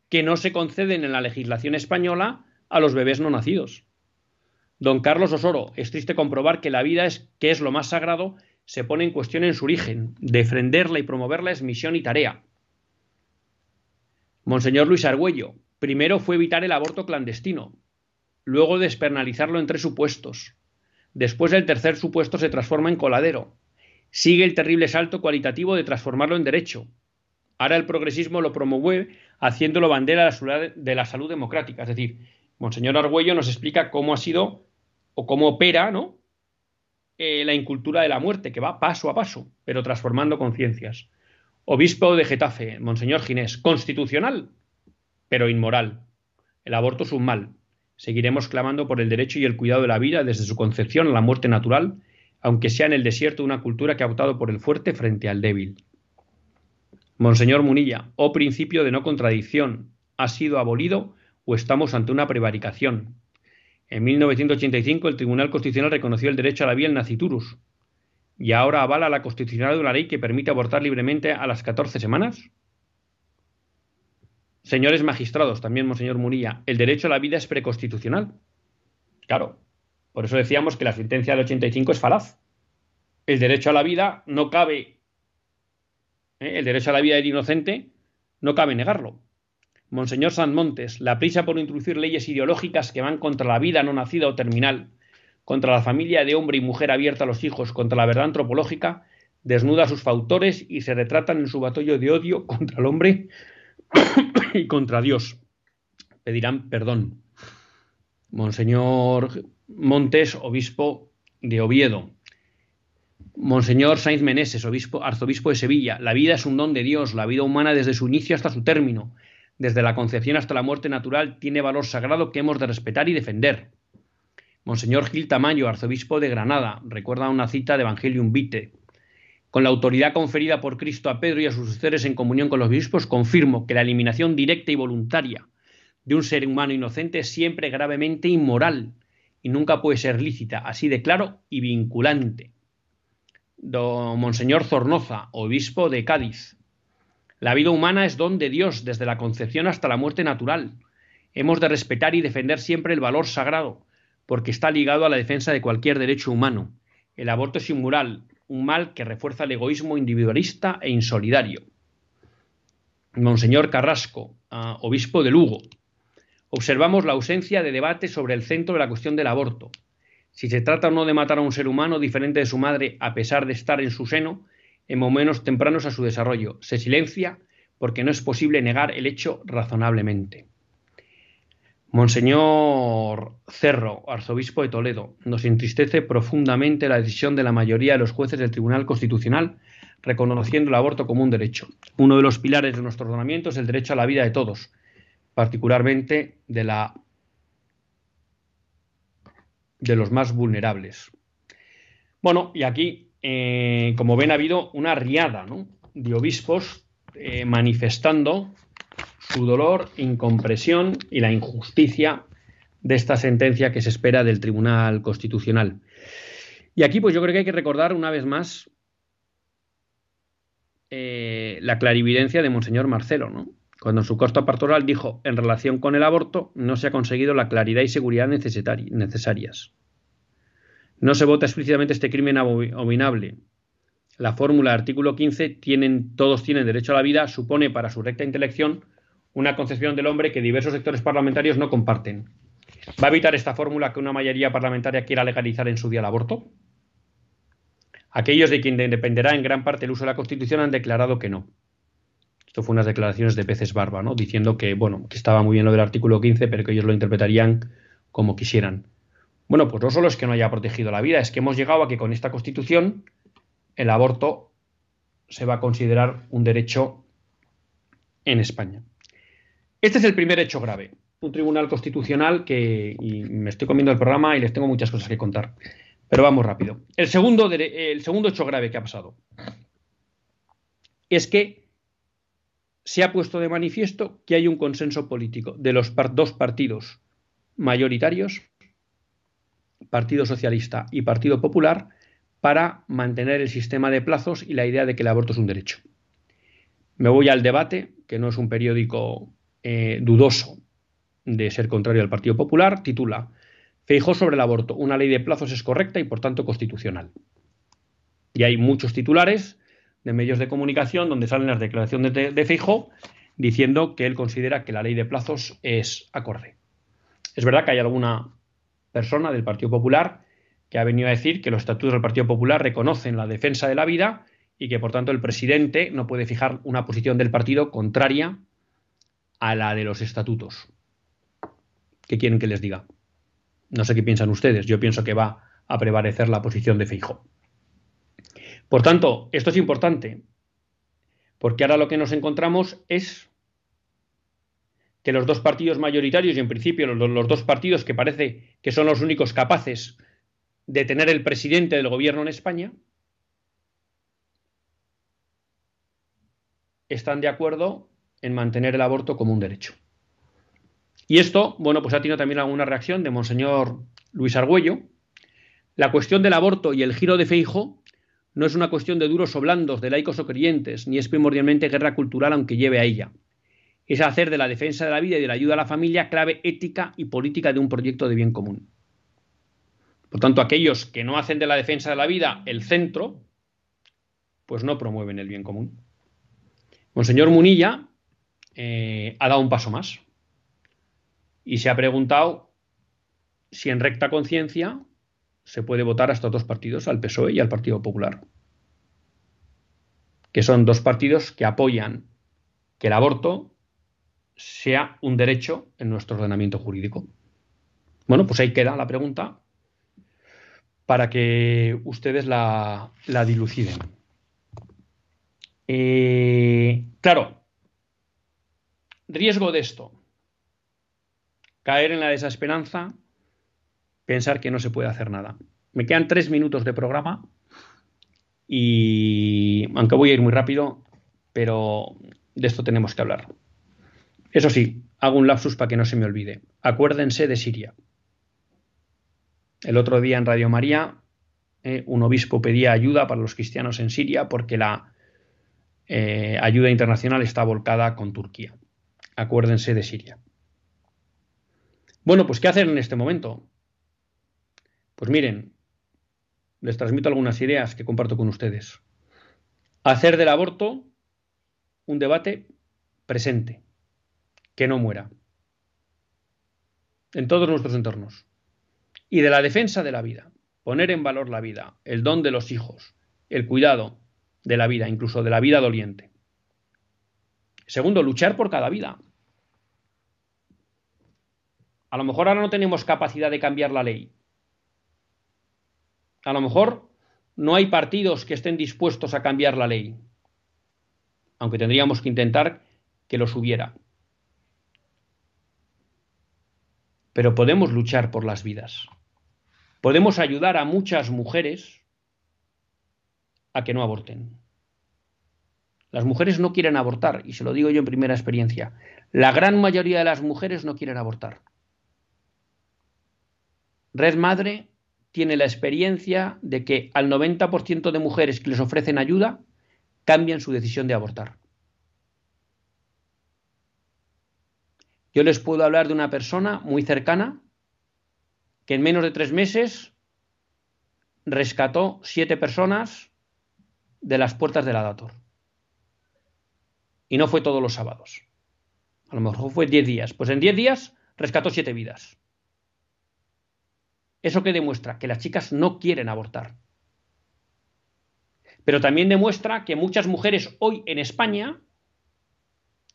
que no se conceden en la legislación española a los bebés no nacidos. Don Carlos Osoro, es triste comprobar que la vida es, que es lo más sagrado, se pone en cuestión en su origen. Defenderla y promoverla es misión y tarea. Monseñor Luis Argüello, primero fue evitar el aborto clandestino, luego despernalizarlo en tres supuestos. Después el tercer supuesto se transforma en coladero. Sigue el terrible salto cualitativo de transformarlo en derecho. Ahora el progresismo lo promueve haciéndolo bandera de la salud democrática, es decir, Monseñor Argüello nos explica cómo ha sido o cómo opera ¿no? Eh, la incultura de la muerte, que va paso a paso, pero transformando conciencias. Obispo de Getafe, Monseñor Ginés, constitucional, pero inmoral. El aborto es un mal. Seguiremos clamando por el derecho y el cuidado de la vida desde su concepción a la muerte natural, aunque sea en el desierto una cultura que ha optado por el fuerte frente al débil. Monseñor Munilla, oh principio de no contradicción, ¿ha sido abolido o estamos ante una prevaricación? En 1985 el Tribunal Constitucional reconoció el derecho a la vida en naciturus. ¿Y ahora avala la constitucionalidad de una ley que permite abortar libremente a las 14 semanas? Señores magistrados, también Monseñor Murilla, el derecho a la vida es preconstitucional. Claro, por eso decíamos que la sentencia del 85 es falaz. El derecho a la vida no cabe, ¿eh? el derecho a la vida del inocente no cabe negarlo. Monseñor San Montes, la prisa por introducir leyes ideológicas que van contra la vida no nacida o terminal, contra la familia de hombre y mujer abierta a los hijos, contra la verdad antropológica, desnuda a sus fautores y se retratan en su batollo de odio contra el hombre y contra Dios. Pedirán perdón. Monseñor Montes, obispo de Oviedo. Monseñor Sainz Meneses, obispo, arzobispo de Sevilla. La vida es un don de Dios, la vida humana desde su inicio hasta su término desde la concepción hasta la muerte natural, tiene valor sagrado que hemos de respetar y defender. Monseñor Gil Tamayo, arzobispo de Granada, recuerda una cita de Evangelium Vitae. Con la autoridad conferida por Cristo a Pedro y a sus sucesores en comunión con los obispos, confirmo que la eliminación directa y voluntaria de un ser humano inocente es siempre gravemente inmoral y nunca puede ser lícita, así de claro y vinculante. Don Monseñor Zornoza, obispo de Cádiz, la vida humana es don de Dios desde la concepción hasta la muerte natural. Hemos de respetar y defender siempre el valor sagrado, porque está ligado a la defensa de cualquier derecho humano. El aborto es inmoral, un mal que refuerza el egoísmo individualista e insolidario. Monseñor Carrasco, ah, obispo de Lugo. Observamos la ausencia de debate sobre el centro de la cuestión del aborto. Si se trata o no de matar a un ser humano diferente de su madre a pesar de estar en su seno, en momentos tempranos a su desarrollo. Se silencia porque no es posible negar el hecho razonablemente. Monseñor Cerro, arzobispo de Toledo, nos entristece profundamente la decisión de la mayoría de los jueces del Tribunal Constitucional reconociendo el aborto como un derecho. Uno de los pilares de nuestro ordenamiento es el derecho a la vida de todos, particularmente de la de los más vulnerables. Bueno, y aquí eh, como ven, ha habido una riada de obispos eh, manifestando su dolor, incompresión y la injusticia de esta sentencia que se espera del Tribunal Constitucional. Y aquí, pues yo creo que hay que recordar una vez más eh, la clarividencia de Monseñor Marcelo, ¿no? Cuando en su costa pastoral dijo, en relación con el aborto, no se ha conseguido la claridad y seguridad necesarias. No se vota explícitamente este crimen abominable. La fórmula artículo 15, tienen, todos tienen derecho a la vida, supone para su recta intelección una concepción del hombre que diversos sectores parlamentarios no comparten. ¿Va a evitar esta fórmula que una mayoría parlamentaria quiera legalizar en su día el aborto? Aquellos de quien dependerá en gran parte el uso de la Constitución han declarado que no. Esto fue unas declaraciones de Peces Barba, ¿no? Diciendo que, bueno, que estaba muy bien lo del artículo 15, pero que ellos lo interpretarían como quisieran. Bueno, pues no solo es que no haya protegido la vida, es que hemos llegado a que con esta constitución el aborto se va a considerar un derecho en España. Este es el primer hecho grave. Un tribunal constitucional que me estoy comiendo el programa y les tengo muchas cosas que contar. Pero vamos rápido. El segundo, el segundo hecho grave que ha pasado es que se ha puesto de manifiesto que hay un consenso político de los dos partidos mayoritarios Partido Socialista y Partido Popular para mantener el sistema de plazos y la idea de que el aborto es un derecho. Me voy al debate, que no es un periódico eh, dudoso de ser contrario al Partido Popular, titula Feijó sobre el aborto, una ley de plazos es correcta y por tanto constitucional. Y hay muchos titulares de medios de comunicación donde salen las declaraciones de, de Feijó diciendo que él considera que la ley de plazos es acorde. Es verdad que hay alguna persona del Partido Popular que ha venido a decir que los estatutos del Partido Popular reconocen la defensa de la vida y que por tanto el presidente no puede fijar una posición del partido contraria a la de los estatutos. ¿Qué quieren que les diga? No sé qué piensan ustedes. Yo pienso que va a prevalecer la posición de Feijo. Por tanto, esto es importante. Porque ahora lo que nos encontramos es que los dos partidos mayoritarios, y en principio los, dos partidos que parece que son los únicos capaces de tener el presidente del gobierno en España, están de acuerdo en mantener el aborto como un derecho. Y esto, bueno, pues ha tenido también alguna reacción de Monseñor Luis Argüello. La cuestión del aborto y el giro de Feijo no es una cuestión de duros o blandos, de laicos o creyentes, ni es primordialmente guerra cultural aunque lleve a ella. Es hacer de la defensa de la vida y de la ayuda a la familia clave ética y política de un proyecto de bien común. Por tanto, aquellos que no hacen de la defensa de la vida el centro, pues no promueven el bien común. Monseñor Munilla eh, ha dado un paso más y se ha preguntado si en recta conciencia se puede votar a estos dos partidos, al PSOE y al Partido Popular, que son dos partidos que apoyan que el aborto sea un derecho en nuestro ordenamiento jurídico. Bueno, pues ahí queda la pregunta para que ustedes la, diluciden. Eh, claro, riesgo de esto caer en la desesperanza, pensar que no se puede hacer nada. Me quedan tres minutos de programa y, aunque voy a ir muy rápido, pero de esto tenemos que hablar. Eso sí, hago un lapsus para que no se me olvide. Acuérdense de Siria. El otro día en Radio María, eh, un obispo pedía ayuda para los cristianos en Siria porque la eh, ayuda internacional está volcada con Turquía. Acuérdense de Siria. Bueno, pues ¿qué hacer en este momento? Pues miren, les transmito algunas ideas que comparto con ustedes. Hacer del aborto un debate presente, que no muera, en todos nuestros entornos. Y de la defensa de la vida, poner en valor la vida, el don de los hijos, el cuidado de la vida, incluso de la vida doliente. Segundo, luchar por cada vida. A lo mejor ahora no tenemos capacidad de cambiar la ley. A lo mejor no hay partidos que estén dispuestos a cambiar la ley. Aunque tendríamos que intentar que los hubiera. Pero podemos luchar por las vidas. Podemos ayudar a muchas mujeres a que no aborten. Las mujeres no quieren abortar, y se lo digo yo en primera experiencia. La gran mayoría de las mujeres no quieren abortar. Red Madre tiene la experiencia de que al 90% de mujeres que les ofrecen ayuda cambian su decisión de abortar. Yo les puedo hablar de una persona muy cercana que en menos de tres meses rescató siete personas de las puertas del Adator. Y no fue todos los sábados. A lo mejor fue diez días. Pues en diez días rescató siete vidas. ¿Eso qué demuestra? Que las chicas no quieren abortar. Pero también demuestra que muchas mujeres hoy en España,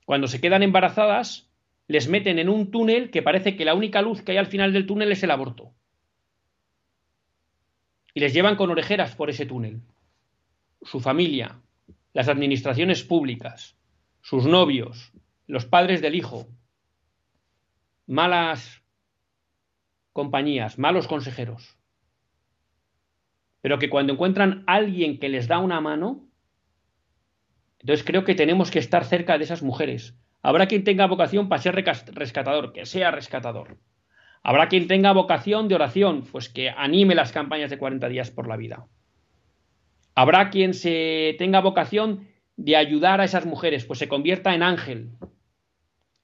cuando se quedan embarazadas, les meten en un túnel que parece que la única luz que hay al final del túnel es el aborto. Y les llevan con orejeras por ese túnel. Su familia, las administraciones públicas, sus novios, los padres del hijo, malas compañías, malos consejeros. Pero que cuando encuentran a alguien que les da una mano, entonces creo que tenemos que estar cerca de esas mujeres. Habrá quien tenga vocación para ser rescatador, que sea rescatador. Habrá quien tenga vocación de oración, pues que anime las campañas de 40 días por la vida. Habrá quien se tenga vocación de ayudar a esas mujeres, pues se convierta en ángel,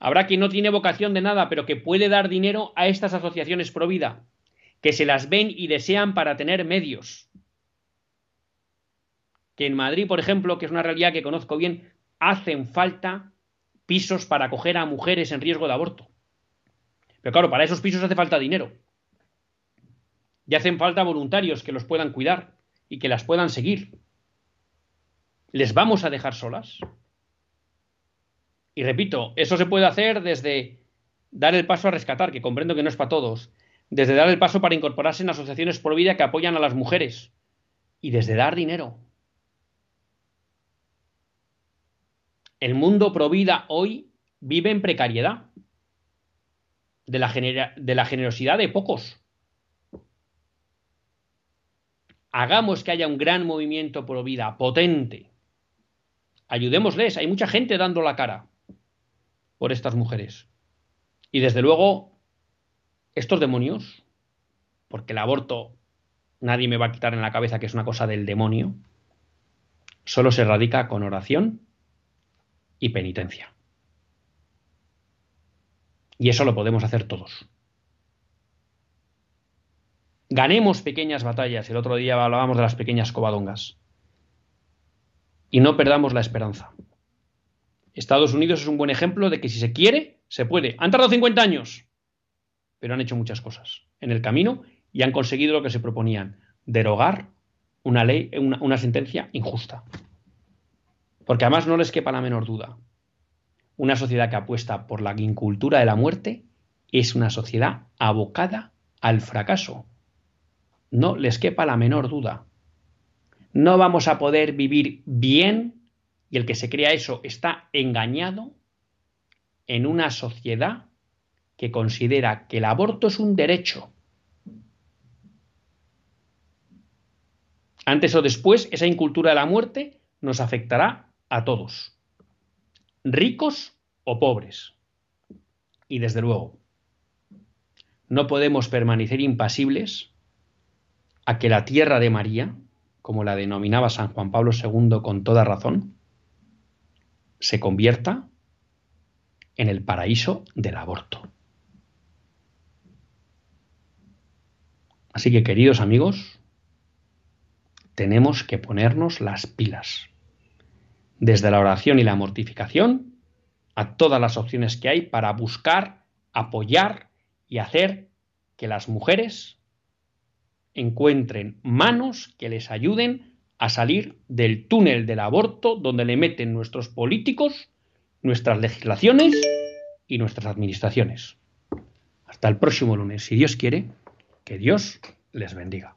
Habrá quien no tiene vocación de nada, pero que puede dar dinero a estas asociaciones pro vida, que se las ven y desean para tener medios. Que en Madrid, por ejemplo, que es una realidad que conozco bien, hacen falta pisos para acoger a mujeres en riesgo de aborto. Pero claro, para esos pisos hace falta dinero. Y hacen falta voluntarios que los puedan cuidar y que las puedan seguir. ¿Les vamos a dejar solas? Y repito, eso se puede hacer desde dar el paso a rescatar, que comprendo que no es para todos, desde dar el paso para incorporarse en asociaciones por vida que apoyan a las mujeres, y desde dar dinero. El mundo pro vida hoy vive en precariedad de la, generosidad de pocos. Hagamos que haya un gran movimiento pro vida, potente. Ayudémosles, hay mucha gente dando la cara por estas mujeres. Y desde luego, estos demonios, porque el aborto nadie me va a quitar en la cabeza que es una cosa del demonio, solo se radica con oración y penitencia. Y eso lo podemos hacer todos. Ganemos pequeñas batallas. El otro día hablábamos de las pequeñas covadongas. Y no perdamos la esperanza. Estados Unidos es un buen ejemplo de que si se quiere, se puede. Han tardado 50 años, pero han hecho muchas cosas en el camino y han conseguido lo que se proponían, derogar una ley, una, una sentencia injusta. Porque además no les quepa la menor duda. Una sociedad que apuesta por la incultura de la muerte es una sociedad abocada al fracaso. No les quepa la menor duda. No vamos a poder vivir bien, y el que se crea eso está engañado, en una sociedad que considera que el aborto es un derecho. Antes o después, esa incultura de la muerte nos afectará a todos ricos o pobres. Y desde luego, no podemos permanecer impasibles a que la tierra de María, como la denominaba San Juan Pablo II con toda razón, se convierta en el paraíso del aborto. Así que, queridos amigos, tenemos que ponernos las pilas desde la oración y la mortificación a todas las opciones que hay para buscar, apoyar y hacer que las mujeres encuentren manos que les ayuden a salir del túnel del aborto donde le meten nuestros políticos, nuestras legislaciones y nuestras administraciones. Hasta el próximo lunes, si Dios quiere, que Dios les bendiga.